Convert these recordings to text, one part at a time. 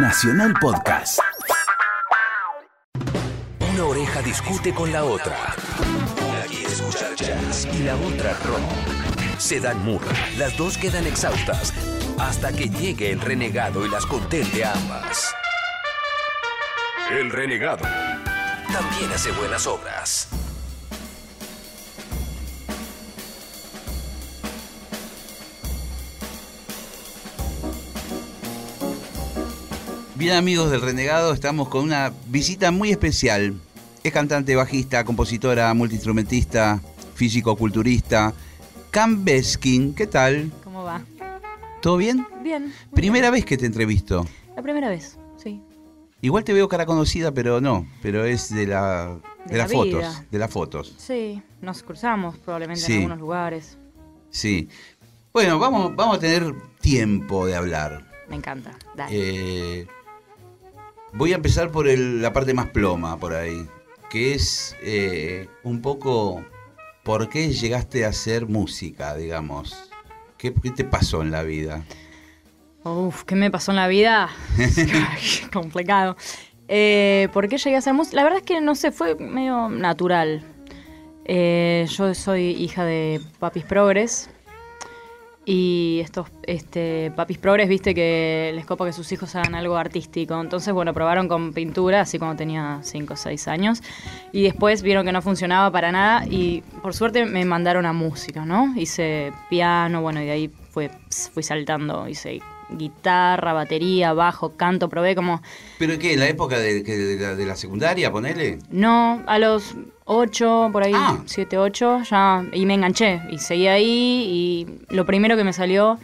Nacional Podcast. Una oreja discute con la otra. Una quiere escuchar jazz y la otra rock. Se dan murra, las dos quedan exhaustas hasta que llegue el renegado y las contente a ambas. El renegado también hace buenas obras. Bien amigos del Renegado, estamos con una visita muy especial. Es cantante, bajista, compositora, multiinstrumentista, físico-culturista. Cam Beskin, ¿qué tal? ¿Cómo va? ¿Todo bien? Bien. Primera vez que te entrevisto. La primera vez, sí. Igual te veo cara conocida, pero no, pero es de la de, De las la fotos, de las fotos. Sí, nos cruzamos probablemente Sí. en algunos lugares. Sí. Bueno, vamos vamos a tener tiempo de hablar. Me encanta. Dale. Eh, voy a empezar por el- la parte más ploma por ahí, que es eh, un poco por qué llegaste a hacer música, digamos. ¿Qué, qué te pasó en la vida? Uf, ¿qué me pasó en la vida? Complicado. Eh, ¿Por qué llegué a hacer música? La verdad es que no sé, fue medio natural. Eh, yo soy hija de papis progres. Y estos este, papis progres, viste que les copa que sus hijos hagan algo artístico. Entonces, bueno, probaron con pintura, así cuando tenía 5 o 6 años. Y después vieron que no funcionaba para nada. Y por suerte me mandaron a música, ¿no? Hice piano, bueno, y de ahí fue, fui saltando. Hice guitarra, batería, bajo, canto. Probé como. ¿Pero qué? ¿En la época de, de la, de la secundaria, ponele? No, a los 8, por ahí, Ah. 7, 8, ya. Y me enganché. Y seguí ahí. Y lo primero que me salió.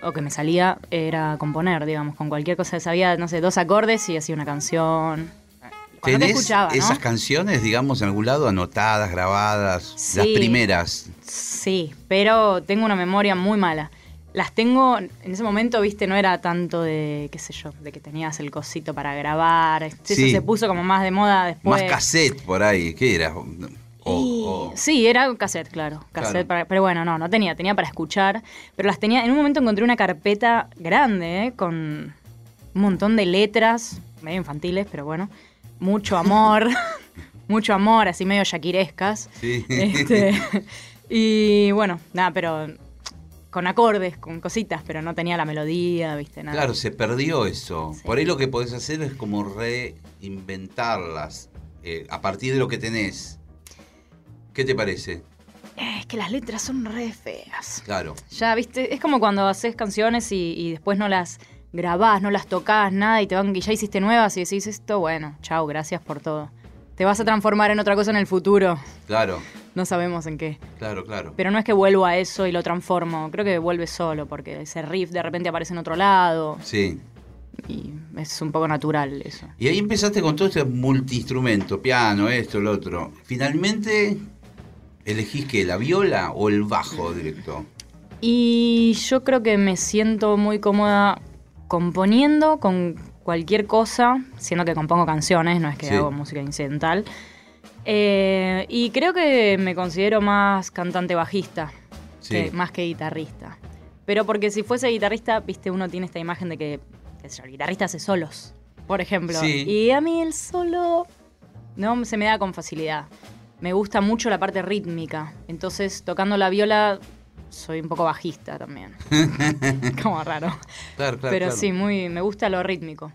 O que me salía era componer, digamos, con cualquier cosa. Sabía, no sé, dos acordes y hacía una canción. Cuando te ¿Tenés escuchaba, ¿no? esas canciones, digamos, en algún lado anotadas, grabadas? Las Sí. primeras. Sí, pero tengo una memoria muy mala. Las tengo, en ese momento, viste, no era tanto de, qué sé yo, de que tenías el cosito para grabar. Eso Sí. se puso como más de moda después. Más cassette por ahí. ¿Qué era? O- Y- o- Sí, era cassette, claro. Cassette Claro. para- pero bueno, no, no tenía, tenía para escuchar. Pero las tenía, en un momento encontré una carpeta grande, ¿eh? con un montón de letras, medio infantiles, pero bueno. Mucho amor, mucho amor, así medio yaquirescas. Sí. Este, y bueno, nada, pero con acordes, con cositas, pero no tenía la melodía, viste, nada. Claro, se perdió eso. Sí. Por ahí lo que podés hacer es como reinventarlas eh, a partir de lo que tenés. ¿Qué te parece? Eh, Es que las letras son re feas. Claro. Ya, viste, es como cuando haces canciones y, y después no las grabás, no las tocás, nada, y te van, y ya hiciste nuevas y decís esto, bueno, chao, gracias por todo. Te vas a transformar en otra cosa en el futuro. Claro, No sabemos en qué. claro, claro. Pero no es que vuelvo a eso y lo transformo. Creo que vuelve solo, porque ese riff de repente aparece en otro lado. Sí. Y es un poco natural eso. Y ahí empezaste con todo este multiinstrumento, piano, esto, lo otro. Finalmente, ¿elegís que la viola o el bajo directo? Y yo creo que me siento muy cómoda componiendo con cualquier cosa, siendo que compongo canciones, no es que Sí. hago música incidental. Eh, y creo que me considero más cantante bajista, Sí. que- más que guitarrista. Pero porque si fuese guitarrista, viste, uno tiene esta imagen de que, qué sé yo, el guitarrista hace solos, por ejemplo. Sí. Y a mí el solo no se me da con facilidad. Me gusta mucho la parte rítmica. Entonces, tocando la viola, soy un poco bajista también. Como raro. Claro, claro. Pero claro. sí, muy, me gusta lo rítmico.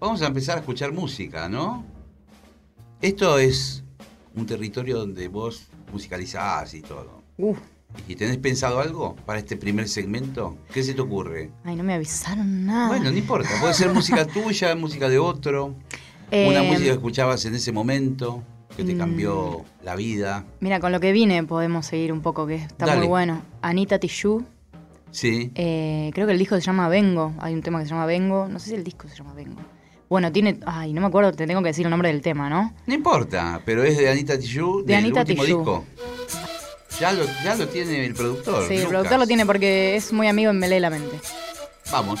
Vamos a empezar a escuchar música, ¿no? Esto es un territorio donde vos musicalizás y todo. Uh, ¿Y tenés pensado algo para este primer segmento? ¿Qué se te ocurre? ay, no me avisaron nada. Bueno, no importa. Puede ser música tuya, música de otro. Una Eh, música que escuchabas en ese momento que te mm. cambió la vida. Mira, con lo que vine podemos seguir un poco, que está Dale. muy bueno. Anita Tijoux, Sí. eh, creo que el disco se llama Vengo. Hay un tema que se llama Vengo. No sé si el disco se llama Vengo. Bueno, tiene. Ay, no me acuerdo, te tengo que decir el nombre del tema, ¿no? No importa, pero es de Anita Tijoux, De del Anita último Tijoux. disco. Ya lo, ya lo tiene el productor. Sí, el productor lo tiene porque es muy amigo en Me lee la mente. Vamos.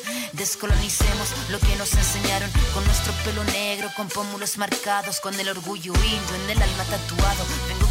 Descolonicemos lo que nos enseñaron con nuestro pelo negro, con pómulos marcados, con el orgullo indio en el alma tatuado. Vengo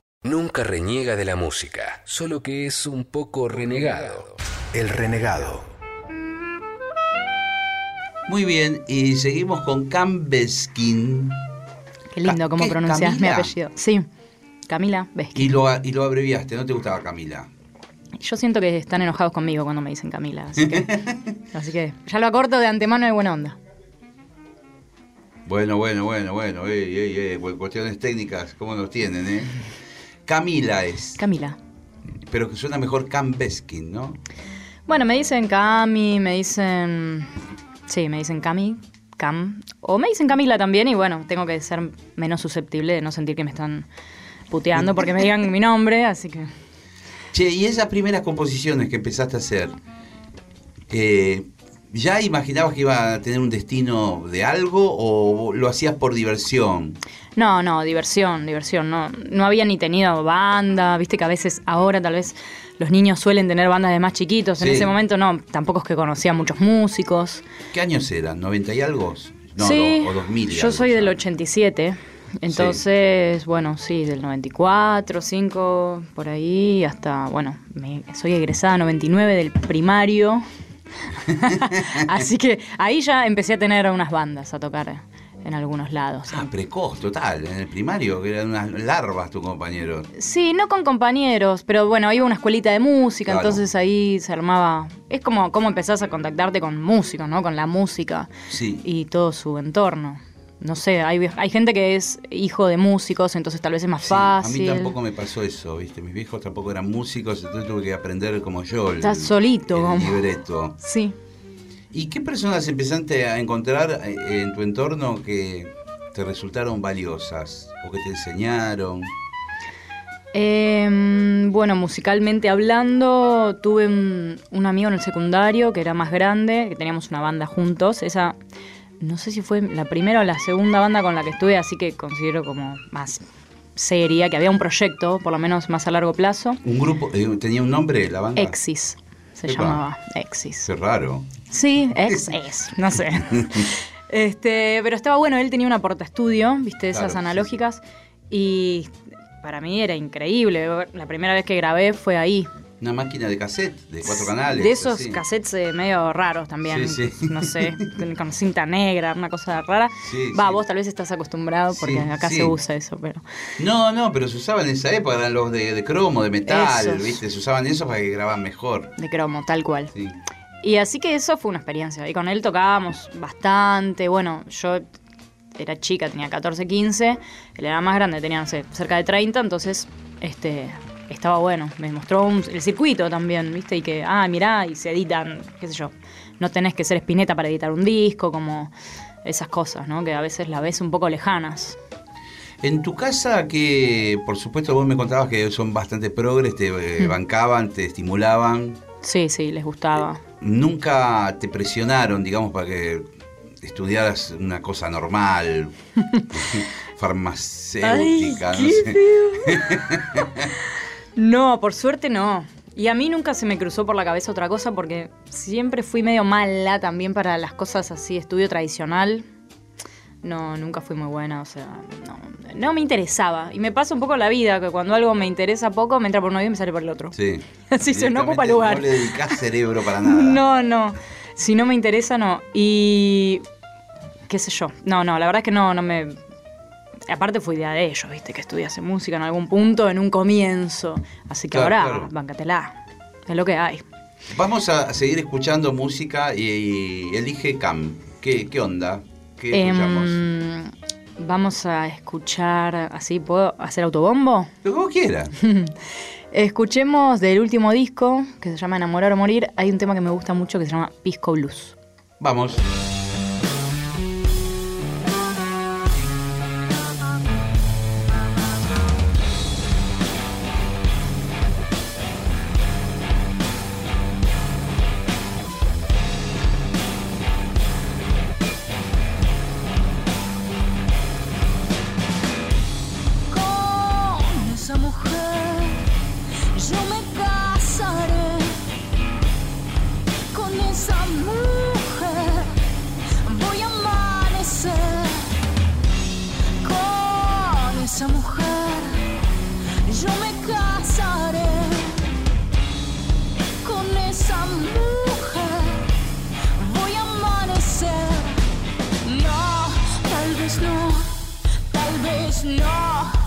Nunca reniega de la música, solo que es un poco renegado. El renegado. Muy bien, y seguimos con Cam Beskin. Qué lindo cómo pronuncias mi apellido. Sí, Camila Beskin. Y lo, y lo abreviaste, ¿no te gustaba Camila? Yo siento que están enojados conmigo cuando me dicen Camila, así que, así que ya lo acorto de antemano de buena onda. Bueno, bueno, bueno, bueno, cuestiones técnicas, ¿cómo nos tienen, eh? Camila es. Camila. Pero que suena mejor Cam Beskin, ¿no? Bueno, me dicen Cami, me dicen. Sí, me dicen Cami, Cam. O me dicen Camila también, y bueno, tengo que ser menos susceptible de no sentir que me están puteando porque me digan mi nombre, así que. Che, y esas primeras composiciones que empezaste a hacer, eh, ¿Ya imaginabas que iba a tener un destino de algo o lo hacías por diversión? No, no, diversión, diversión. No, no había ni tenido banda, viste que a veces ahora tal vez los niños suelen tener bandas de más chiquitos. En ese momento no, tampoco es que conocía muchos músicos. ¿Qué años eran? ¿90 y algo? No, sí, o 2000. yo soy del 87. Entonces, bueno, sí, del 94, 5, por ahí, hasta, bueno, me, soy egresada 99 del primario. Así que ahí ya empecé a tener unas bandas a tocar en algunos lados. Ah, precoz, total, en el primario, que eran unas larvas tu compañero. Sí, no con compañeros, pero bueno, iba a una escuelita de música, entonces ahí se armaba. Es como cómo empezás a contactarte con músicos, ¿no? Con la música y todo su entorno no sé, hay, hay gente que es hijo de músicos, entonces tal vez es más fácil. A mí tampoco me pasó eso, ¿viste? Mis viejos tampoco eran músicos, entonces tuve que aprender como yo. Estás solito, el libreto. Sí. ¿Y qué personas empezaste a encontrar eh, en tu entorno que te resultaron valiosas o que te enseñaron? Em, bueno, musicalmente hablando, tuve un, un amigo en el secundario que era más grande, que teníamos una banda juntos. Esa, no sé si fue la primera o la segunda banda con la que estuve, así que considero como más seria, que había un proyecto, por lo menos más a largo plazo. ¿Un grupo? eh, ¿Tenía un nombre la banda? Exis se Epa. llamaba. Exis. Qué raro. Sí, Exis, no sé. este, pero estaba bueno, él tenía una porta estudio, viste, esas Claro, sí, analógicas, y para mí era increíble. La primera vez que grabé fue ahí. Una máquina de cassette de cuatro canales. De esos así. cassettes eh, medio raros también. Sí, sí. No sé, con, cinta negra, una cosa rara. Sí, Va, vos tal vez estás acostumbrado porque acá se usa eso, pero. No, no, pero se usaban en esa época, eran los de, de cromo, de metal, Esos. ¿viste? Se usaban esos para que grababan mejor. De cromo, tal cual. Sí. Y así que eso fue una experiencia. Y con él tocábamos bastante. Bueno, yo era chica, tenía 14, 15. Él era más grande, tenía, no sé, cerca de 30. Entonces, este, estaba bueno. Me mostró un- el circuito también, ¿viste? Y que, ah, mirá, y se editan, qué sé yo. No tenés que ser espineta para editar un disco, como esas cosas, ¿no? Que a veces las ves un poco lejanas. En tu casa, que por supuesto vos me contabas que son bastante progres, te eh, bancaban, te estimulaban, Sí, sí, les gustaba. nunca te presionaron, digamos, para que estudiaras una cosa normal, farmacéutica, no sé. No, por suerte no. Y a mí nunca se me cruzó por la cabeza otra cosa porque siempre fui medio mala también para las cosas así, estudio tradicional. No, nunca fui muy buena, o sea, no, no me interesaba. Y me pasa un poco la vida, que cuando algo me interesa poco, me entra por un oído y me sale por el otro. Sí. Así se no ocupa lugar. No le dedicás cerebro para nada. No, no. Si no me interesa, no. Y. qué sé yo. No, no, la verdad es que no, no me. Aparte fue idea de ellos, viste, que estudiase música en algún punto, en un comienzo. Así que Claro, ahora, claro. bancatela. Es lo que hay. Vamos a seguir escuchando música y, y elige Cam. ¿Qué, qué onda? ¿Qué escuchamos? Em, vamos a escuchar. ¿Así puedo hacer autobombo? Lo que vos quieras. Escuchemos del último disco, que se llama Enamorar o Morir. Hay un tema que me gusta mucho que se llama Pisco Blues. Vamos. No,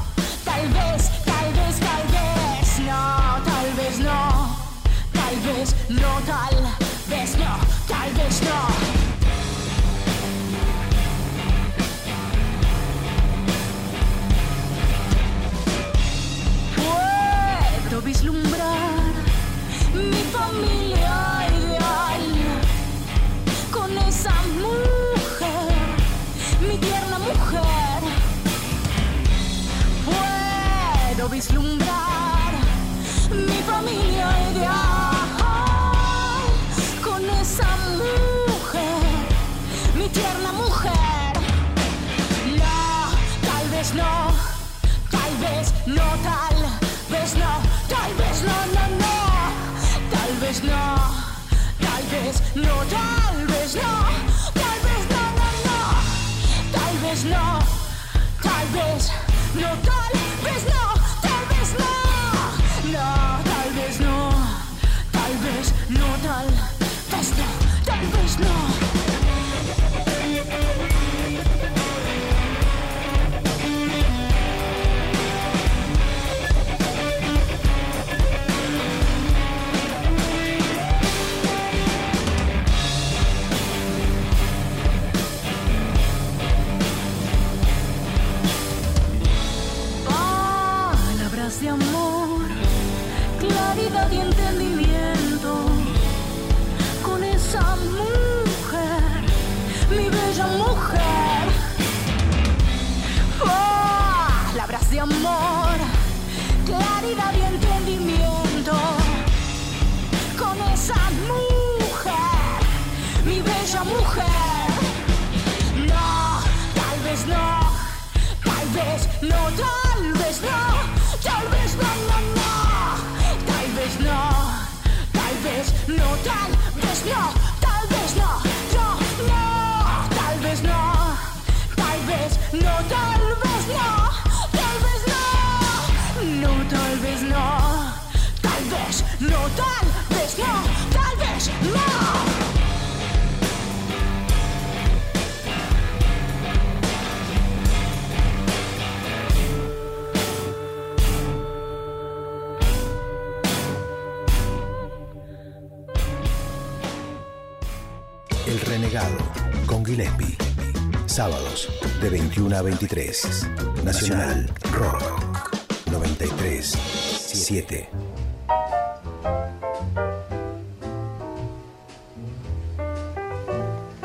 no, tal vez no, tal vez no, tal vez no, no, no, tal vez no, tal vez no, tal vez de amor, claridad y entendimiento con esa mujer, mi bella mujer. Palabras de amor, claridad y entendimiento con esa mujer, mi bella mujer. No, tal vez no, tal vez no, tal vez no, tal vez no, tal vez no, no, no, tal vez no, tal vez no, tal vez no, con Gillespie. Sábados de 21 a 23. Nacional Rock 93 7.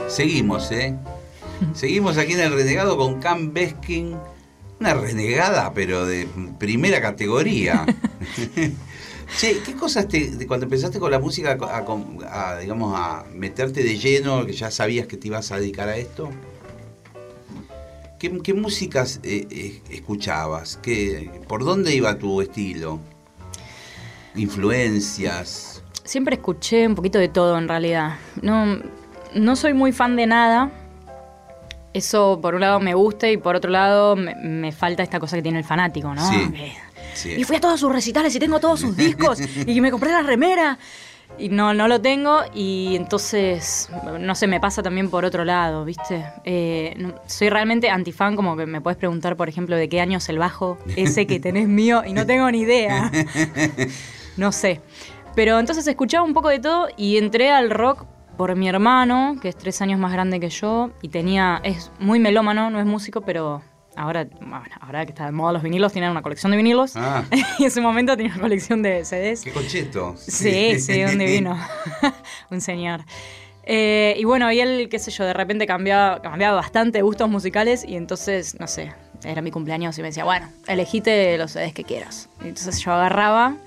Seguimos, ¿eh? Seguimos aquí en el Renegado con Cam Beskin. Una renegada, pero de primera categoría. che, ¿qué cosas te, de cuando empezaste con la música a, a- a, digamos, a meterte de lleno, que ya sabías que te ibas a dedicar a esto? ¿Qué, qué músicas eh, eh, escuchabas? ¿Qué, ¿Por dónde iba tu estilo? ¿Influencias? Siempre escuché un poquito de todo en realidad. No, no soy muy fan de nada. Eso por un lado me gusta y por otro lado me, me falta esta cosa que tiene el fanático, ¿no? Sí, Que- sí. Y fui a todos sus recitales y tengo todos sus discos y me compré la remera. Y no, no lo tengo y entonces, no sé, me pasa también por otro lado, ¿viste? Eh, no- soy realmente antifan, como que me puedes preguntar, por ejemplo, de qué año es el bajo ese que tenés mío y no tengo ni idea. No sé. Pero entonces escuchaba un poco de todo y entré al rock por mi hermano, que es tres años más grande que yo, y tenía, es muy melómano, no es músico, pero ahora, bueno, ahora que está de moda los vinilos, tiene una colección de vinilos. Ah. y en ese momento tenía una colección de CDs. ¡Qué concheto! Sí, sí, un divino. un señor. Eh, y bueno, y él, qué sé yo, de repente cambiaba, cambiaba bastante gustos musicales y entonces, no sé, era mi cumpleaños y me decía, bueno, elegite los CDs que quieras. Y entonces yo agarraba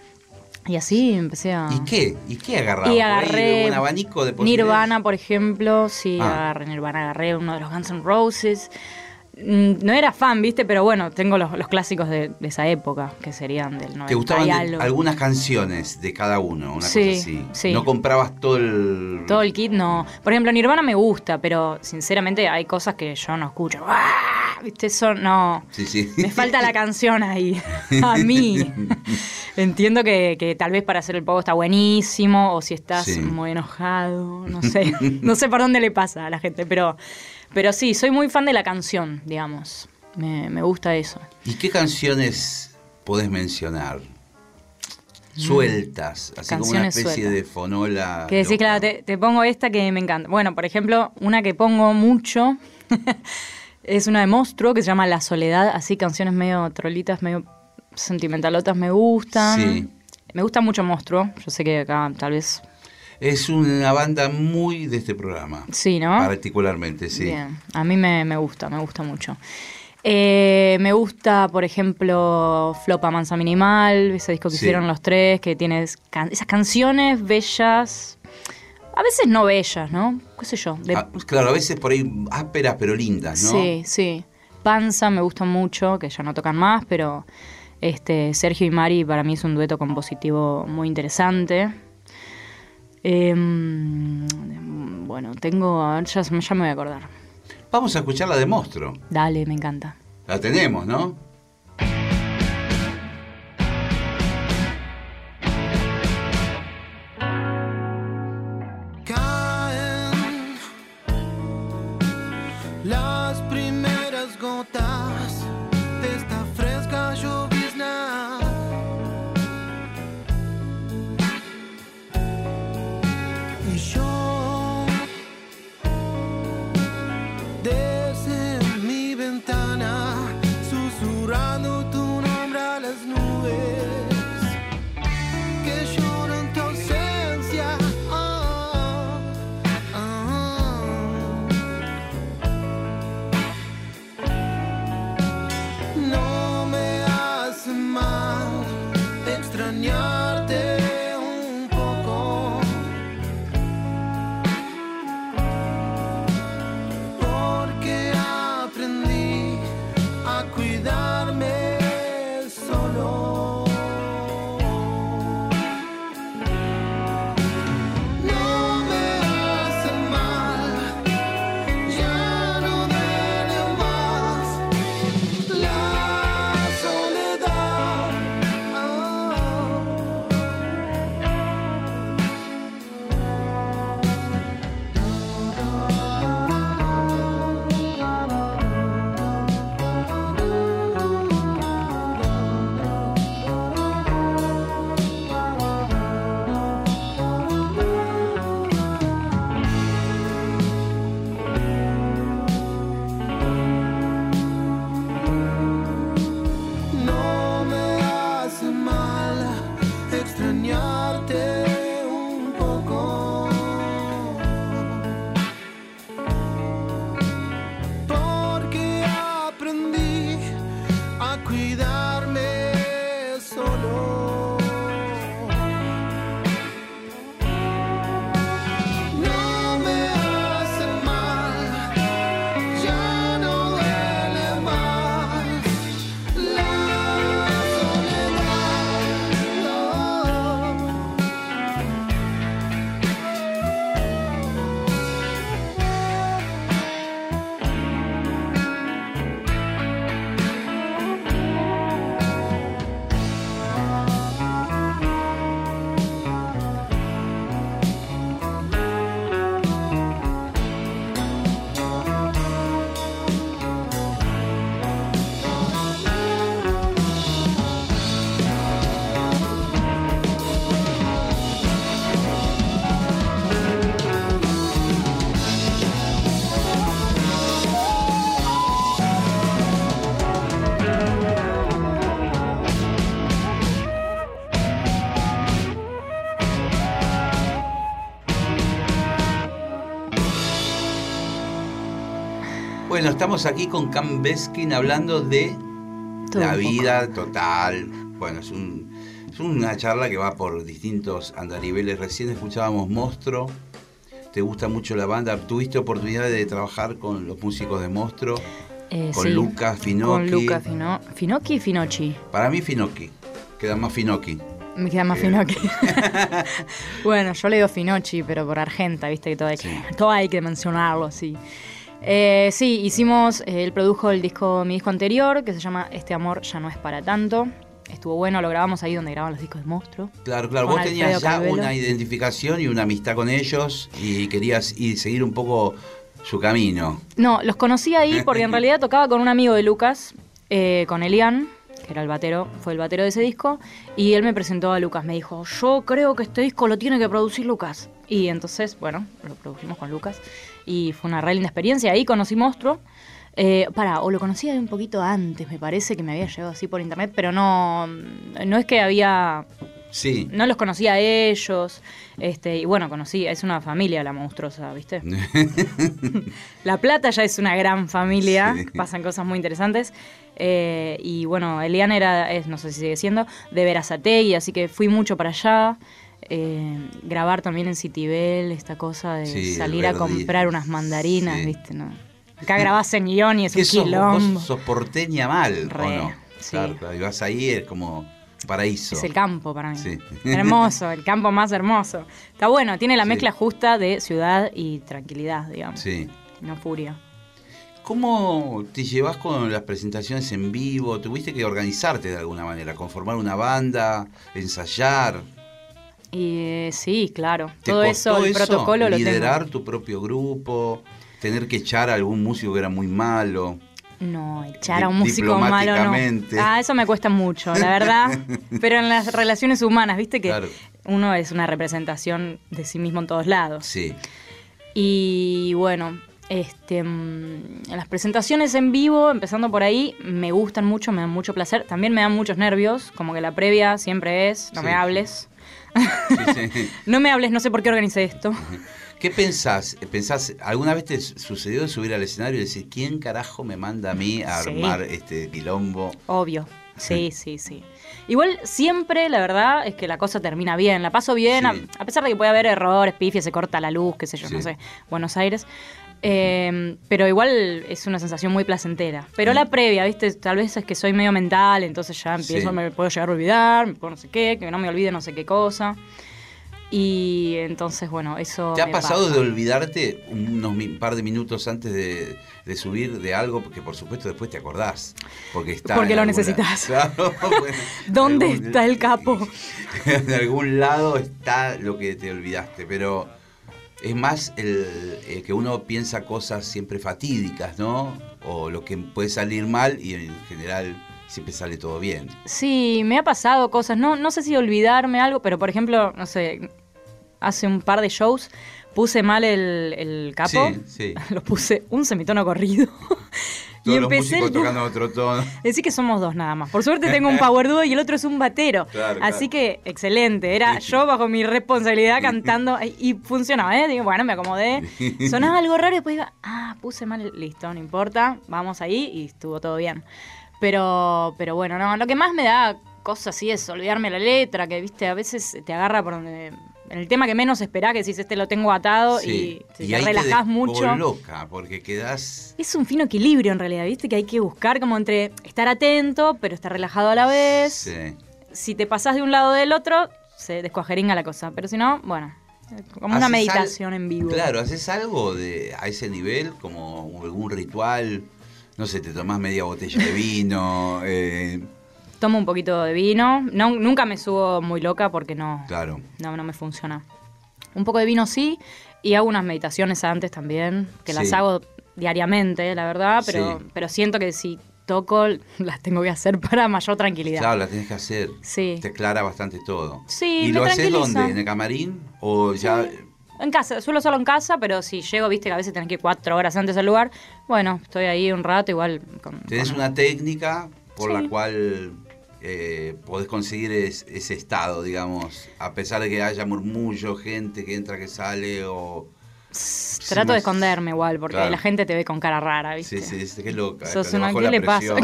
y así empecé a... ¿Y qué? ¿Y qué agarrabas? Y agarré un abanico de. Nirvana, por ejemplo, sí, Ah. agarré Nirvana, agarré uno de los Guns N' Roses. Mm, No era fan, ¿viste? Pero bueno, tengo los, los clásicos de, de esa época, que serían del 90 ¿Te gustaban de- algunas canciones de cada uno? Una Sí, cosa así. sí. No comprabas todo el. Todo el kit no. Por ejemplo, Nirvana me gusta, pero sinceramente hay cosas que yo no escucho. ¡Ah! ¿Viste? Eso no. Sí, sí. Me falta la canción ahí. A mí. Entiendo que, que tal vez para hacer el pogo está buenísimo, o si estás Sí. muy enojado, no sé. No sé por dónde le pasa a la gente, pero, pero sí, soy muy fan de la canción, digamos. Me, me gusta eso. ¿Y qué canciones podés mencionar? Sueltas, así como una. Canciones especie sueltas. de fonola. Que decís, claro, te, te pongo esta que me encanta. Bueno, por ejemplo, una que pongo mucho es una de Monstruo que se llama La Soledad, así canciones medio trolitas, medio sentimentalotas me gustan. Sí. Me gusta mucho Monstruo, yo sé que acá tal vez Es una banda muy de este programa. sí, ¿no? Particularmente, sí. Bien, a mí me, me gusta, me gusta mucho. Eh, me gusta, por ejemplo, Flopa Mansa Minimal, ese disco que Sí. hicieron los tres, que tiene can- esas canciones bellas, a veces no bellas, ¿no? ¿Qué sé yo? de- Ah, claro, a veces por ahí ásperas pero lindas, ¿no? Sí, sí. Panza me gusta mucho, que ya no tocan más, pero este Sergio y Mari para mí es un dueto compositivo muy interesante. Em, bueno, tengo, a ver, ya, ya me voy a acordar. Vamos a escuchar la de Monstruo. Dale, me encanta. La tenemos, ¿no? Y yo Bueno, estamos aquí con Cam Beskin hablando de Todo la poco. vida total. Bueno, es, un- es una charla que va por distintos andariveles. Recién escuchábamos Monstruo. ¿Te gusta mucho la banda? ¿Tuviste oportunidad de trabajar con los músicos de Monstruo? Eh, Con sí, Luca Finocchi. Con Luca Fino, Finocchi y Finocchi. Para mí Finocchi. Queda más Finocchi. Me queda más Eh. Finocchi. bueno, yo le digo Finocchi, pero por Argenta, viste que todo hay que, todo hay que mencionarlo, sí. Eh, sí, hicimos, eh, él produjo el disco, mi disco anterior, que se llama Este amor ya no es para tanto. Estuvo bueno, lo grabamos ahí donde graban los discos de Monstruo. Claro, claro. Vos tenías ya Calvelo. una identificación y una amistad con ellos y querías ir, seguir un poco su camino. No, los conocí ahí porque en realidad tocaba con un amigo de Lucas, eh, con Elian, que era el batero, fue el batero de ese disco, y él me presentó a Lucas, me dijo, yo creo que este disco lo tiene que producir Lucas. Y entonces, bueno, lo produjimos con Lucas y fue una re linda experiencia, ahí conocí Monstruo. Eh, para, o lo conocía un poquito antes, me parece que me había llegado así por internet, pero no, no es que había Sí. no los conocía a ellos. Este, y bueno, conocí, es una familia la monstruosa, ¿viste? la Plata ya es una gran familia, Sí. pasan cosas muy interesantes. Eh, y bueno, Elian era, es, no sé si sigue siendo, de Verazategui, así que fui mucho para allá. Eh, grabar también en Citibel, esta cosa de Sí, salir a comprar unas mandarinas, Sí. ¿viste? No. Acá grabás en guion y es ¿Qué un sos? quilombo. Vos sos porteña mal, Re, ¿o no? sí. Claro, claro. Y vas ahí, es como paraíso. Es el campo para mí. Sí. Hermoso, el campo más hermoso. Está bueno, tiene la mezcla justa de ciudad y tranquilidad, digamos. Sí. No furia. ¿Cómo te llevas con las presentaciones en vivo? ¿Tuviste que organizarte de alguna manera? ¿Conformar una banda? ¿Ensayar? Y eh, sí, claro. ¿Te Todo eso, el protocolo lo ¿Liderar tengo. tu propio grupo? ¿Tener que echar a algún músico que era muy malo? No, echar a un músico malo no. Ah, eso me cuesta mucho, la verdad. Pero en las relaciones humanas, viste que Claro. uno es una representación de sí mismo en todos lados. Sí. Y bueno, este, mm, las presentaciones en vivo, empezando por ahí, me gustan mucho, me dan mucho placer. También me dan muchos nervios, como que la previa siempre es, no Sí. me hables. Sí, sí. No me hables, no sé por qué organicé esto. ¿Qué pensás? ¿Pensás, alguna vez te sucedió subir al escenario y decir, ¿quién carajo me manda a mí a Sí. armar este quilombo? Obvio. Sí, sí, sí. Igual siempre, la verdad, es que la cosa termina bien. La paso bien, a, a pesar de que puede haber errores, pifias, se corta la luz, qué sé yo, no sé, Buenos Aires. Eh, pero igual es una sensación muy placentera. Pero la previa, ¿viste? Tal vez es que soy medio mental, entonces ya empiezo, Sí. me puedo llegar a olvidar, me puedo no sé qué, que no me olvide no sé qué cosa. Y entonces, bueno, eso. ¿Te ha pasado pasa. de olvidarte unos par de minutos antes de, de subir de algo? Porque por supuesto después te acordás. Porque está Porque lo necesitas. Claro, bueno, ¿Dónde algún- está el capo? en algún lado está lo que te olvidaste, pero es más el, el que uno piensa cosas siempre fatídicas, ¿no? O lo que puede salir mal y en general siempre sale todo bien. Sí, me ha pasado cosas. No, no sé si olvidarme algo, pero por ejemplo, no sé, hace un par de shows puse mal el, el capo. Sí, sí. Lo puse un semitono corrido. Y Todos los empecé músicos el tocando otro tono. Decir que somos dos nada más. Por suerte tengo un power duo y el otro es un batero. Claro, Así claro. que excelente. Era yo bajo mi responsabilidad cantando y- y funcionaba, ¿eh? Digo, bueno, me acomodé. Sonaba algo raro y después digo, ah, puse mal. Listo, no importa. Vamos ahí y estuvo todo bien. Pero, pero bueno, no. Lo que más me da cosas así es olvidarme la letra, que viste, a veces te agarra por donde. En el tema que menos esperás, que decís, este lo tengo atado Sí. y, te ahí relajás te mucho. loca, porque quedás... Es un fino equilibrio en realidad, ¿viste? Que hay que buscar como entre estar atento, pero estar relajado a la vez. Sí. Si te pasás de un lado o del otro, se descuajeringa la cosa. Pero si no, bueno, como una ¿Haces meditación en vivo. Claro, ¿haces algo de a ese nivel? Como algún ritual. No sé, te tomás media botella de vino. eh, Tomo un poquito de vino. No, nunca me subo muy loca porque no, claro. no, no me funciona. Un poco de vino sí, y hago unas meditaciones antes también, que las hago diariamente, la verdad, pero, Sí. pero siento que si toco, las tengo que hacer para mayor tranquilidad. Claro, la tenés que hacer. Sí. Te aclara bastante todo. Sí, ¿Y me lo haces dónde? ¿En el camarín? ¿O ya.? En casa, suelo hacerlo en casa, pero si llego, viste que a veces tenés que ir cuatro horas antes al lugar, bueno, estoy ahí un rato igual. Con, Tenés con- una técnica por la cual eh, podés conseguir es- ese estado, digamos, a pesar de que haya murmullo, gente que entra, que sale, o Trato de esconderme igual, porque Claro. la gente te ve con cara rara, ¿viste? Sí, sí, qué loca. Sos una- ¿qué le pasa?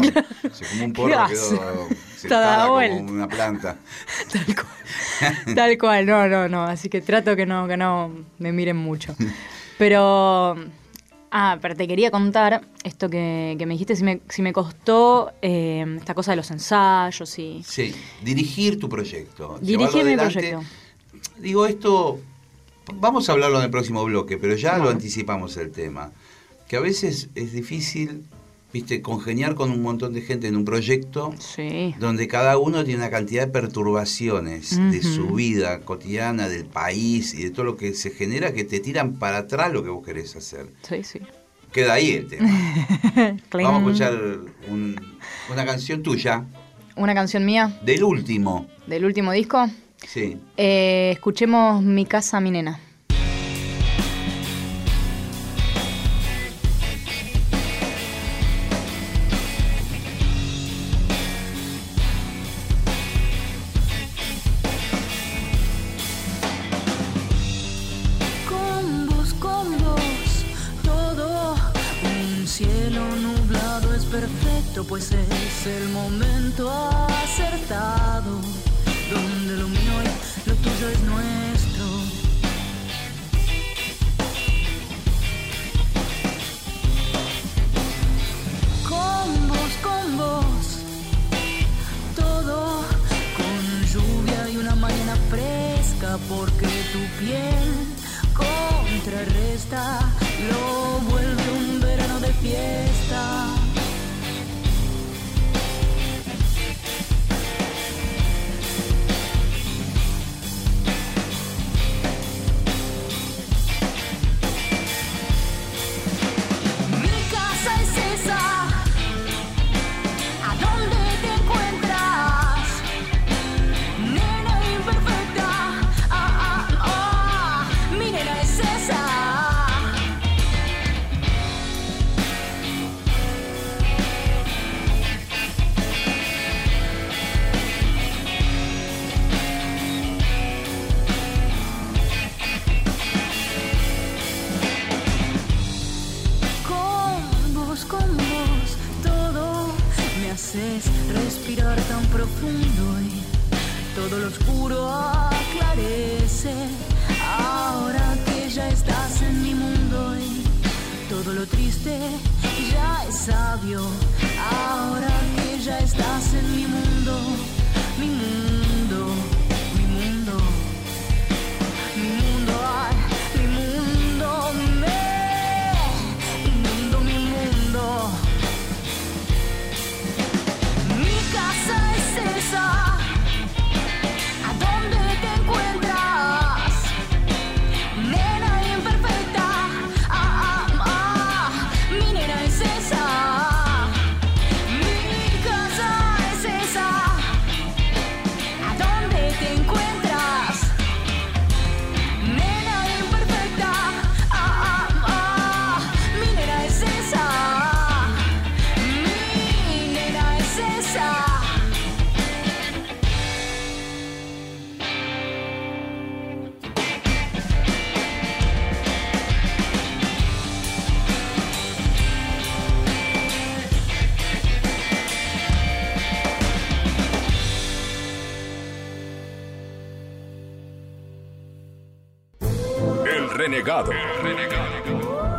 Se fumó un ¿Qué porro, quedó como una planta. Tal cual, no, no, no. Así que trato que no, que no me miren mucho. Pero. Ah, pero te quería contar esto que, que me dijiste, si me, si me costó eh, esta cosa de los ensayos y. Sí, dirigir tu proyecto. Dirigir mi proyecto. Digo, esto, vamos a hablarlo en el próximo bloque, pero ya lo anticipamos el tema. Que a veces es difícil, viste, congeniar con un montón de gente en un proyecto Sí. donde cada uno tiene una cantidad de perturbaciones de su vida cotidiana, del país y de todo lo que se genera que te tiran para atrás lo que vos querés hacer. Sí, sí. Queda ahí el tema. Vamos a escuchar un- una canción tuya, Una canción mía del último. del último disco. Sí. Eh, escuchemos Mi casa, mi nena.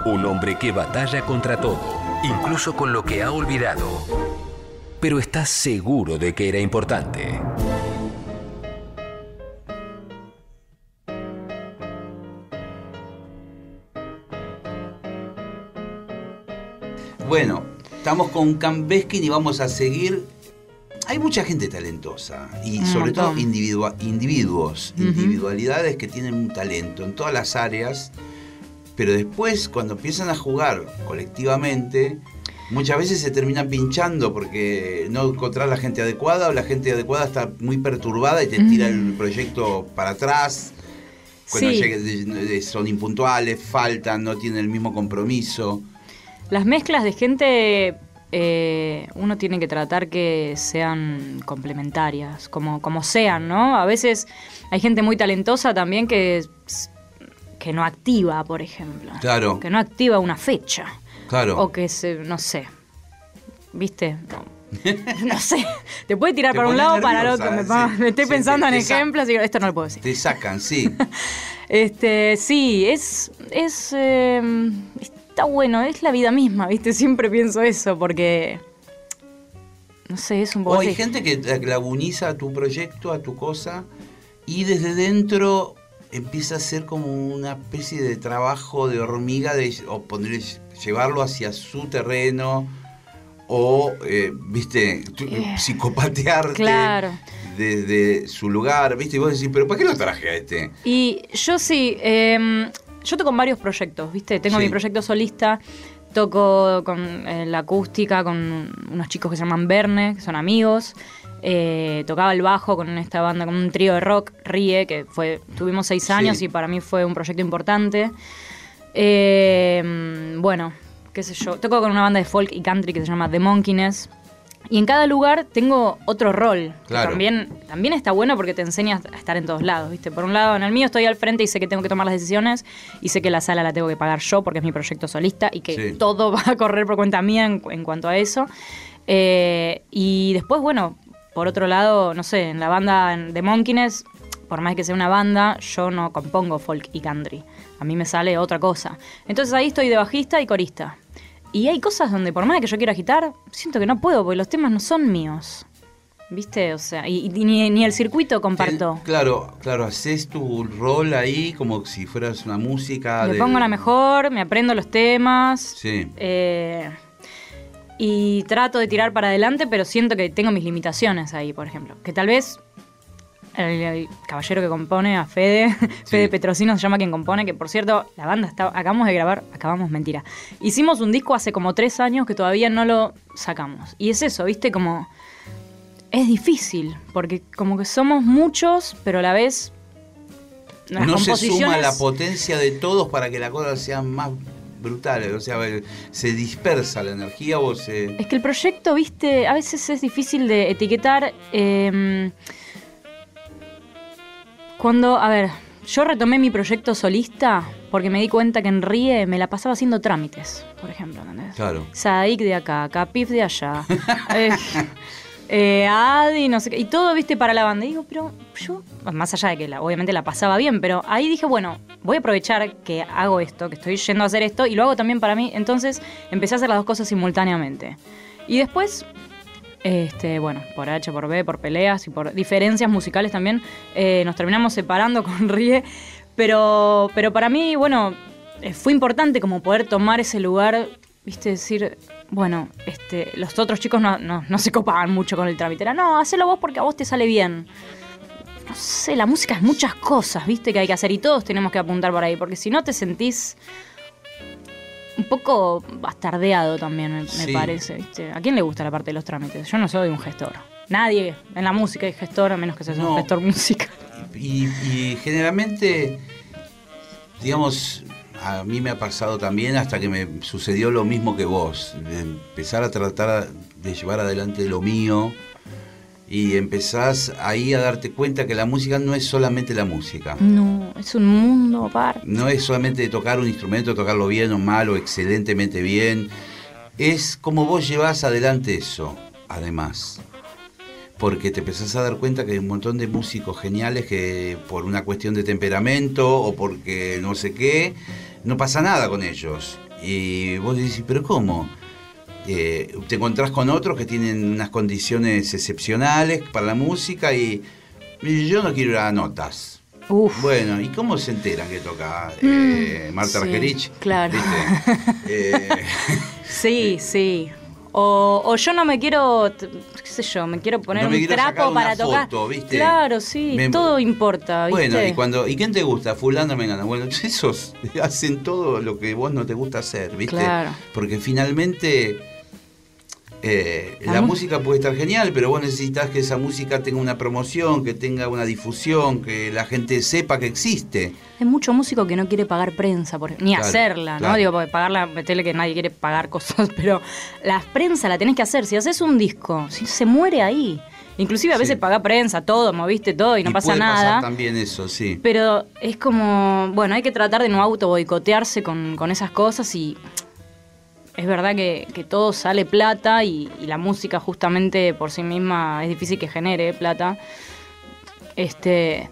Un hombre que batalla contra todo, incluso con lo que ha olvidado. Pero está seguro de que era importante. Bueno, estamos con Cam Beskin y vamos a seguir. Hay mucha gente talentosa y Un sobre todo individua- individuos, individualidades que tienen un talento en todas las áreas, pero después cuando empiezan a jugar colectivamente, muchas veces se terminan pinchando porque no encontrás la gente adecuada o la gente adecuada está muy perturbada y te tira el proyecto para atrás. Cuando Sí. llegue- son impuntuales, faltan, no tienen el mismo compromiso. Las mezclas de gente eh, uno tiene que tratar que sean complementarias, como, como sean, ¿no? A veces hay gente muy talentosa también que que no activa, por ejemplo. Claro. Que no activa una fecha. Claro. O que se, no sé. ¿Viste? No, sé. Te puede tirar Te para un lado o para el otro. Me, sí. pa- me estoy Sí, pensando te- en te ejemplos y esto no lo puedo decir. Te sacan, sí. Este, sí, es. es eh, está bueno, es la vida misma, ¿viste? Siempre pienso eso, porque. No sé, es un poco. O hay así. gente que laguniza a tu proyecto, a tu cosa, y desde dentro empieza a ser como una especie de trabajo de hormiga, de, o ponerle, llevarlo hacia su terreno, o, eh, viste, tú- psicopatearte Claro. desde su lugar, viste, y vos decís, pero ¿para qué lo traje a este? Y yo sí, eh, yo toco en varios proyectos, ¿viste? Tengo Sí. mi proyecto solista, toco con eh, la acústica con unos chicos que se llaman Verne, que son amigos. Eh, tocaba el bajo con esta banda, con un trío de rock, Rie, que fue, tuvimos seis Sí. años y para mí fue un proyecto importante. Eh, bueno, qué sé yo, toco con una banda de folk y country que se llama The Monkeyness. Y en cada lugar tengo otro rol. que Claro. También, también está bueno porque te enseña a estar en todos lados, ¿viste? Por un lado, en el mío estoy al frente y sé que tengo que tomar las decisiones y sé que la sala la tengo que pagar yo porque es mi proyecto solista y que Sí. todo va a correr por cuenta mía en, en cuanto a eso. Eh, y después, bueno, por otro lado, no sé, en la banda de Monkeyness, por más que sea una banda, yo no compongo folk y country. A mí me sale otra cosa. Entonces ahí estoy de bajista y corista. Y hay cosas donde por más que yo quiera agitar, siento que no puedo porque los temas no son míos. ¿Viste? O sea, y, y ni, ni el circuito comparto. Claro, claro, haces tu rol ahí como si fueras una música. Le de- pongo la mejor, me aprendo los temas. Sí. eh, y trato de tirar para adelante, pero siento que tengo mis limitaciones ahí, por ejemplo. Que tal vez el, el caballero que compone, a Fede, Fede Petrosino se llama quien compone, que por cierto, la banda está, acabamos de grabar, acabamos, mentira. Hicimos un disco hace como tres años que todavía no lo sacamos. Y es eso, viste, como... Es difícil, porque como que somos muchos, pero a la vez... las no se suma la potencia de todos para que la cosa sea más brutal. O sea, se dispersa la energía o se. Es que el proyecto, viste, a veces es difícil de etiquetar. eh, cuando, a ver, yo retomé mi proyecto solista porque me di cuenta que en RIE me la pasaba haciendo trámites, por ejemplo, ¿entendés? Claro. Sadik de acá, Capif de allá, eh, eh, Adi, no sé qué, y todo, viste, para la banda. Y digo, pero yo, más allá de que la- obviamente la pasaba bien, pero ahí dije, bueno, voy a aprovechar que hago esto, que estoy yendo a hacer esto, y lo hago también para mí. Entonces empecé a hacer las dos cosas simultáneamente. Y después, este, bueno, por H, por B, por peleas y por diferencias musicales también, eh, nos terminamos separando con Rie. Pero, pero para mí, bueno, eh, fue importante como poder tomar ese lugar, viste, decir, bueno, este, los otros chicos no, no, no se copaban mucho con el trámite. Era, no, hacelo vos porque a vos te sale bien. No sé, la música es muchas cosas, viste, que hay que hacer y todos tenemos que apuntar por ahí, porque si no te sentís un poco bastardeado también, me, parece, viste. ¿A quién le gusta la parte de los trámites? Yo no soy un gestor. Nadie en la música es gestor, a menos que seas No. un gestor musical. Y, y generalmente, digamos, a mí me ha pasado también hasta que me sucedió lo mismo que vos, de empezar a tratar de llevar adelante lo mío y empezás ahí a darte cuenta que la música no es solamente la música. No, es un mundo aparte. No es solamente tocar un instrumento, tocarlo bien o mal o excelentemente bien. Es como vos llevas adelante eso, además. Porque te empezás a dar cuenta que hay un montón de músicos geniales que por una cuestión de temperamento o porque no sé qué, no pasa nada con ellos. Y vos decís, pero ¿cómo? Eh, te encontrás con otros que tienen unas condiciones excepcionales para la música y, y yo no quiero ir a notas. Uf. Bueno, ¿y cómo se enteran que toca eh, Marta Mm, sí, Argerich? claro. ¿Viste? Eh, Sí, sí. O, o yo no me quiero, qué sé yo, me quiero poner No me un quiero sacar trapo una para tocar. foto, ¿viste? Claro, sí, Me- todo importa, ¿viste? bueno, y cuando ¿y quién te gusta? Fulano me gana. Bueno, esos hacen todo lo que vos no te gusta hacer, ¿viste? Claro. Porque finalmente eh, La música puede estar genial, pero vos necesitas que esa música tenga una promoción, que tenga una difusión, que la gente sepa que existe. Hay mucho músico que no quiere pagar prensa, por, ni Claro, hacerla, ¿no? claro. Digo, porque pagarla, meterle que nadie quiere pagar cosas, pero la prensa la tenés que hacer. Si haces un disco, si se muere ahí. Inclusive a veces Sí. paga prensa, todo, moviste todo y no pasa puede pasar nada. también eso, sí. Pero es como, bueno, hay que tratar de no auto boicotearse con, con esas cosas y es verdad que, que todo sale plata y, y la música justamente por sí misma es difícil que genere plata. Este,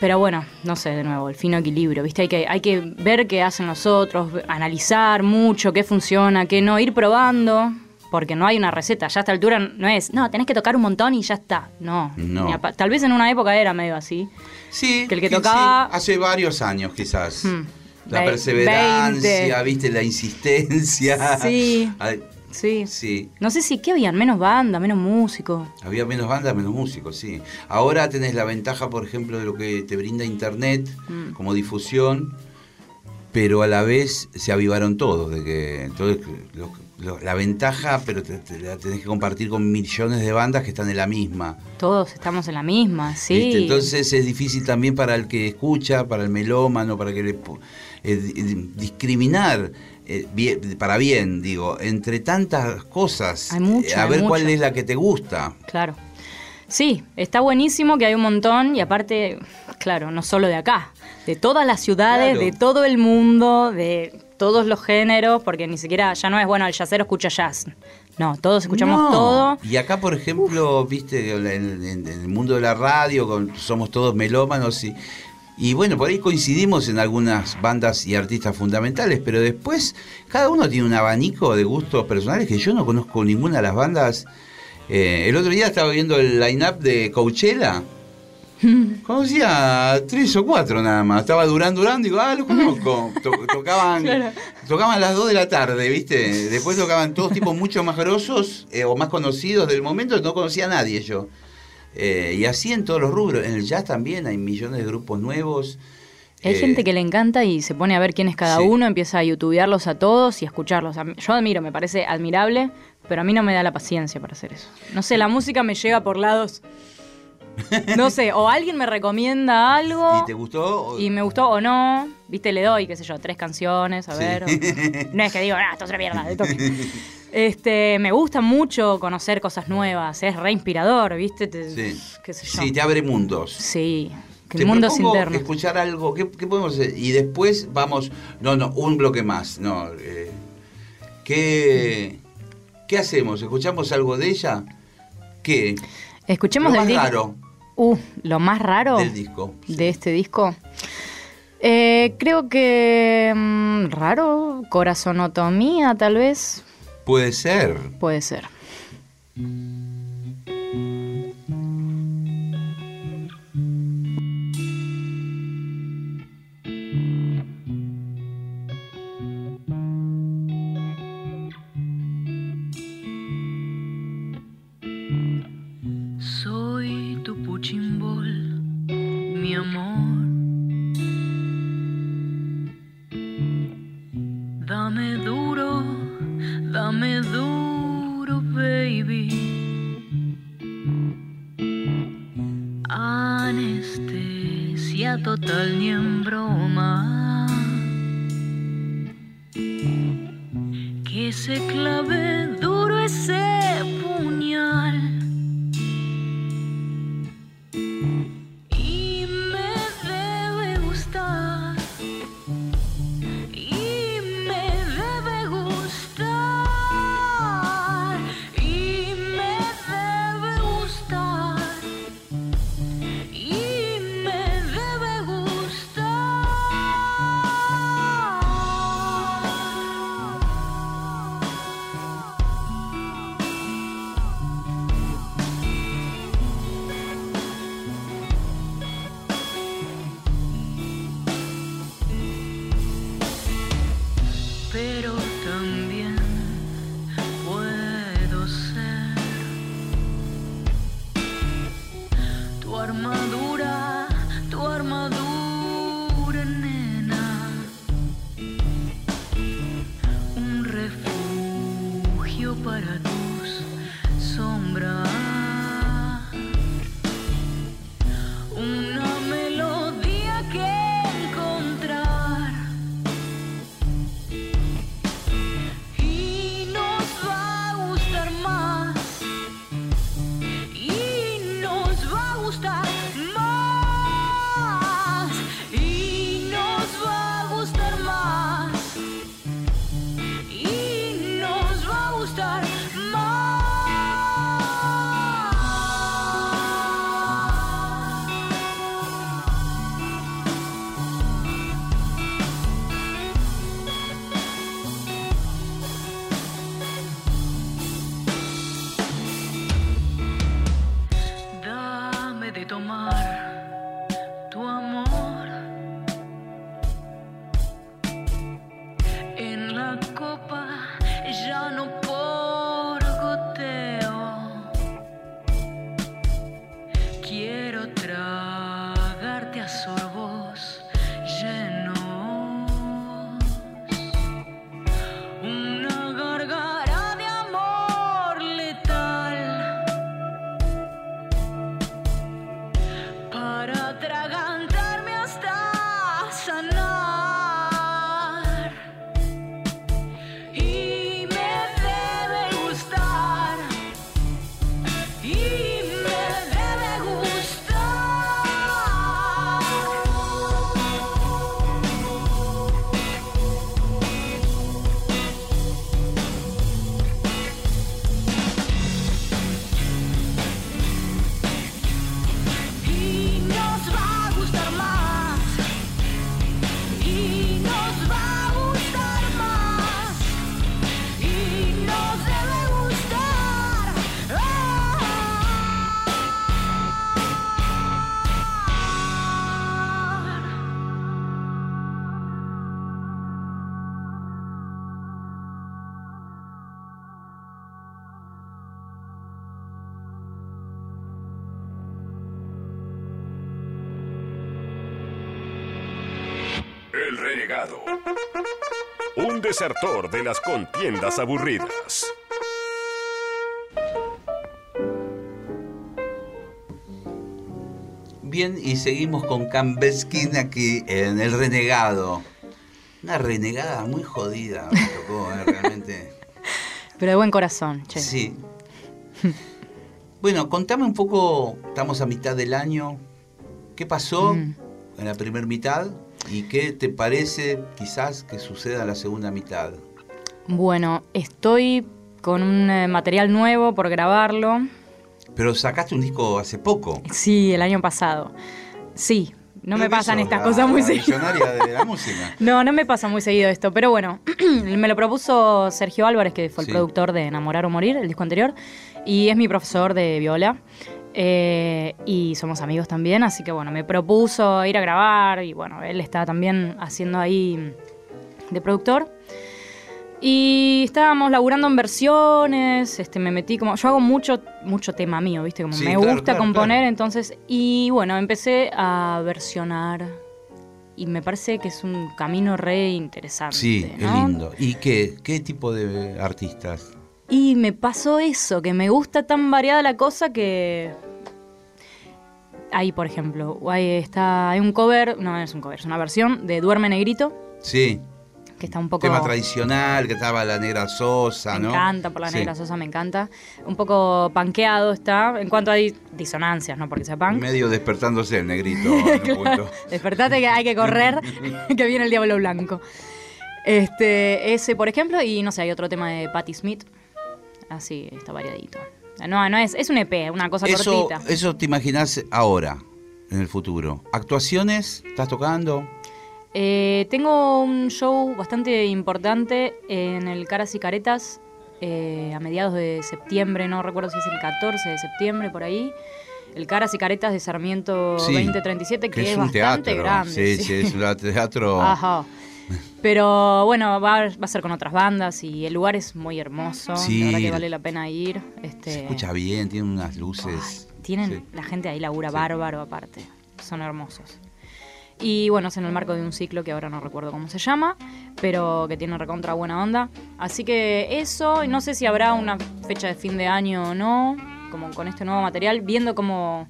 pero bueno, no sé, de nuevo, el fino equilibrio, ¿viste? Hay que, hay que ver qué hacen los otros, analizar mucho qué funciona, qué no, ir probando, porque no hay una receta. Ya a esta altura no es, no, tenés que tocar un montón y ya está. No. No. Tal vez en una época era medio así. Sí, Que el que sí, tocaba- hace varios años quizás. Hmm. La Ve- perseverancia, 20. viste, la insistencia. Sí. Ay, Sí. sí. No sé si, ¿qué habían? Menos banda, menos músicos. Había menos bandas, menos músicos, sí. Ahora tenés la ventaja, por ejemplo, de lo que te brinda Internet Mm. como difusión, pero a la vez se avivaron todos. De que, entonces, lo- lo- la ventaja, pero te, te la tenés que compartir con millones de bandas que están en la misma. Todos estamos en la misma, sí. ¿viste? Entonces es difícil también para el que escucha, para el melómano, para que le eh, di- discriminar eh, bien- para bien, digo, entre tantas cosas, Hay mucho, eh, a hay ver cuál mucho. es la que te gusta. Claro. Sí, está buenísimo que hay un montón y aparte, claro, no solo de acá, de todas las ciudades, Claro. de todo el mundo, de todos los géneros, porque ni siquiera ya no es bueno, el jazzero escucha jazz. No, todos escuchamos No. todo. Y acá, por ejemplo, viste, en, en- en el mundo de la radio, con- somos todos melómanos y, y bueno, por ahí coincidimos en algunas bandas y artistas fundamentales, pero después cada uno tiene un abanico de gustos personales que yo no conozco ninguna de las bandas. Eh, el otro día estaba viendo el line-up de Coachella. Conocía a tres o cuatro nada más. Estaba Durán Durán, digo, ah, lo conozco. To- tocaban, tocaban a las 2 de la tarde, ¿viste? Después tocaban todos tipos mucho más grosos eh, o más conocidos del momento, no conocía a nadie yo. Eh, y así en todos los rubros. En el jazz también hay millones de grupos nuevos. Hay Eh, gente que le encanta y se pone a ver quién es cada sí. uno, empieza a youtubearlos a todos y a escucharlos. Yo admiro, me parece admirable, pero a mí no me da la paciencia para hacer eso. No sé, la música me llega por lados. No sé, o alguien me recomienda algo ¿Y te gustó? O- y me gustó o no, viste, le doy, qué sé yo, tres canciones, a Sí. ver. o- no es que digo, ah, esto es una mierda, de toque. Este, me gusta mucho conocer cosas nuevas, es re inspirador, viste, Te- Sí. qué sé yo. Sí, te abre mundos. Sí, que Te el mundo es propongo interno. escuchar algo. ¿Qué, qué podemos hacer? Y después vamos. No, no, un bloque más. No. eh, ¿qué, ¿Qué hacemos? ¿Escuchamos algo de ella? ¿Qué? Escuchemos Lo del más disco. raro Uh, lo más raro del disco. de este disco. Eh, creo que mm, raro, corazonotomía tal vez, Puede ser. puede ser. Dame duro, baby. Anestesia total ni en broma. Desertor de las contiendas aburridas. Bien, y seguimos con Cambeskin aquí en El Renegado. Una renegada muy jodida me tocó, ¿eh? realmente. Pero de buen corazón, che. Sí. Bueno, contame un poco, estamos a mitad del año. ¿Qué pasó Mm. en la primera mitad y qué te parece quizás que suceda la segunda mitad? Bueno, estoy con un eh, material nuevo por grabarlo. Pero sacaste un disco hace poco. Sí, el año pasado. Sí, no me pasan estas la- cosas muy seguido. de la música. No, no me pasa muy seguido esto, pero bueno, me lo propuso Sergio Álvarez, que fue el Sí. productor de Enamorar o Morir, el disco anterior, y es mi profesor de viola. Eh, y somos amigos también, así que bueno, me propuso ir a grabar y bueno, él está también haciendo ahí de productor. Y estábamos laburando en versiones, este, me metí como, yo hago mucho, mucho tema mío, viste, como Sí, me claro, gusta claro, componer, claro. entonces, y bueno, empecé a versionar y me parece que es un camino re interesante. Sí, es ¿no? lindo. ¿Y qué, qué tipo de artistas? Y me pasó eso, que me gusta tan variada la cosa que... Ahí, por ejemplo, ahí está, hay un cover, no es un cover, es una versión de Duerme Negrito, Sí, que está un poco... tema tradicional, que estaba la negra Sosa, Me ¿no? encanta, por la Sí. negra Sosa me encanta. Un poco panqueado está, en cuanto hay disonancias, no porque sea punk. Medio despertándose el negrito en un punto. Despertate que hay que correr, que viene el diablo blanco. Este, ese, por ejemplo, y no sé, hay otro tema de Patti Smith. Así, está variadito. No, no es, es un EP, una cosa Eso, cortita. eso te imaginas ahora, en el futuro. ¿Actuaciones? ¿Estás tocando? Eh, tengo un show bastante importante en el Caras y Caretas eh, a mediados de septiembre, no recuerdo si es el 14 de septiembre por ahí. El Caras y Caretas de Sarmiento Sí, 2037, que, es, un bastante teatro. grande. Sí, sí, es un teatro. Ajá. Pero bueno, va, a- va a ser con otras bandas y el lugar es muy hermoso. Sí. La verdad que vale la pena ir. Este, Se escucha bien, tiene unas luces. tienen, Sí. la gente ahí labura Sí. bárbaro aparte. Son hermosos. Y bueno, es en el marco de un ciclo que ahora no recuerdo cómo se llama, pero que tiene recontra buena onda. Así que eso, y no sé si habrá una fecha de fin de año o no, como con este nuevo material, viendo cómo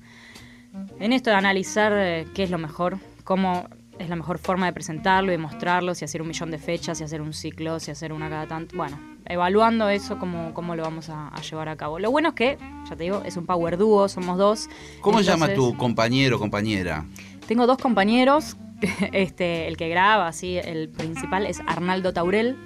en esto de analizar eh, qué es lo mejor, cómo es la mejor forma de presentarlo y mostrarlo, si hacer un millón de fechas, si hacer un ciclo, si hacer una cada tanto. Bueno, evaluando eso, cómo, cómo lo vamos a, a llevar a cabo. Lo bueno es que, ya te digo, es un power dúo, somos dos. ¿Cómo se llama Entonces, tu compañero o compañera? Tengo dos compañeros, este, el que graba, así, el principal es Arnaldo Taurel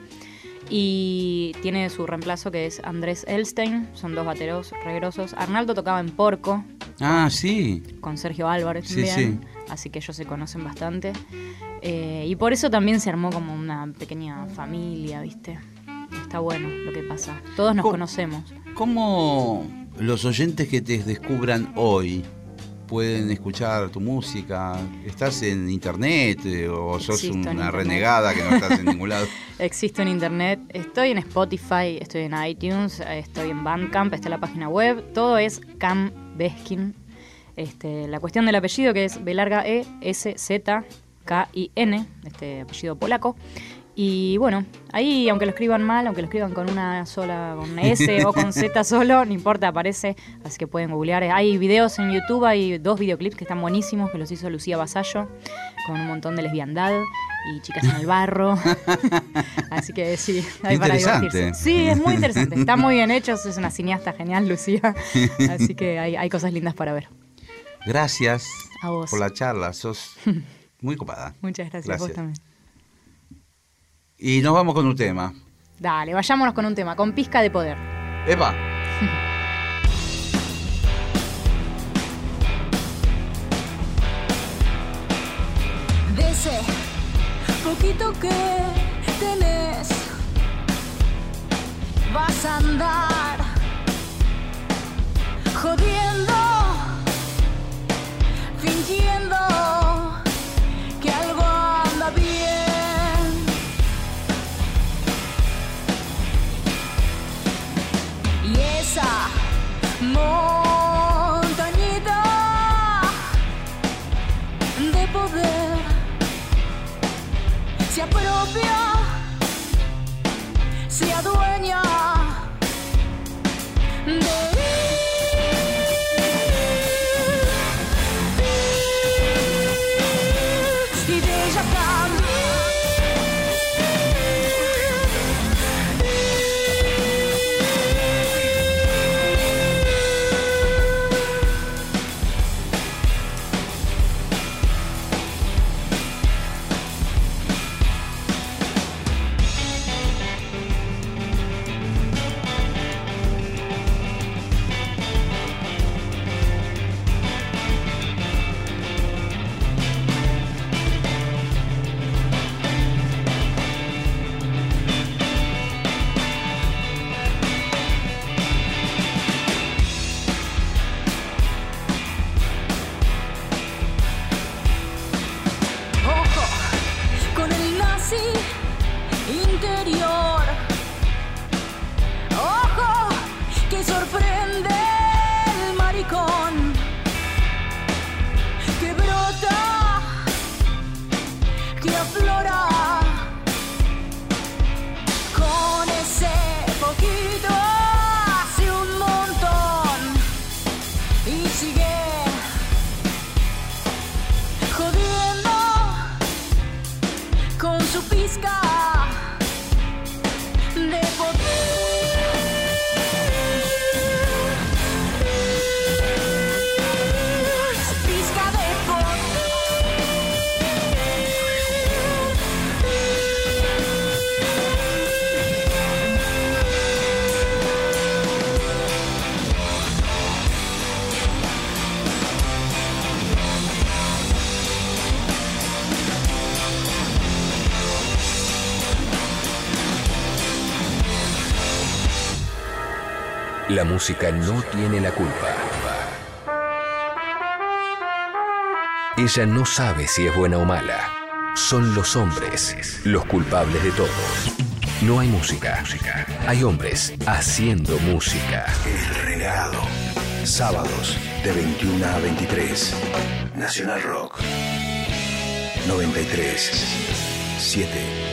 y tiene su reemplazo que es Andrés Elstein, son dos bateros regrosos. Arnaldo tocaba en Porco Ah, sí. con Sergio Álvarez Sí, también, así que ellos se conocen bastante. Eh, y por eso también se armó como una pequeña familia, ¿viste? Está bueno lo que pasa. Todos nos ¿Cómo? conocemos. ¿Cómo los oyentes que te descubran hoy pueden escuchar tu música? ¿Estás en internet eh, o sos Existo una renegada que no estás en ningún lado? Existo en internet, estoy en Spotify, estoy en iTunes, estoy en Bandcamp, está la página web, todo es Cam Beskin. Este, la cuestión del apellido que es B larga E S Z K I N, este apellido polaco. Y bueno, ahí aunque lo escriban mal, aunque lo escriban con una sola, con S o con Z solo, no importa, aparece, así que pueden googlear. Hay videos en YouTube, hay dos videoclips que están buenísimos, que los hizo Lucía Basallo, con un montón de lesbiandad y chicas en el barro. Así que sí, hay para divertirse. Sí, es muy interesante. Está muy bien hecho. Es una cineasta genial, Lucía. Así que hay, hay cosas lindas para ver. Gracias A vos. por la charla, sos muy copada. Muchas gracias, Gracias. vos también. Y nos vamos con un tema. Dale, vayámonos con un tema, con pizca de poder. ¡Epa! de ese poquito que tenés. Vas a andar jodiendo, se apropia, se adueña de música no tiene la culpa. Ella no sabe si es buena o mala. Son los hombres los culpables de todo. No hay música. Hay hombres haciendo música. El Renegado. Sábados de 21 a 23. Nacional Rock. 93 7